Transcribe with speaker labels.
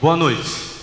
Speaker 1: Boa noite.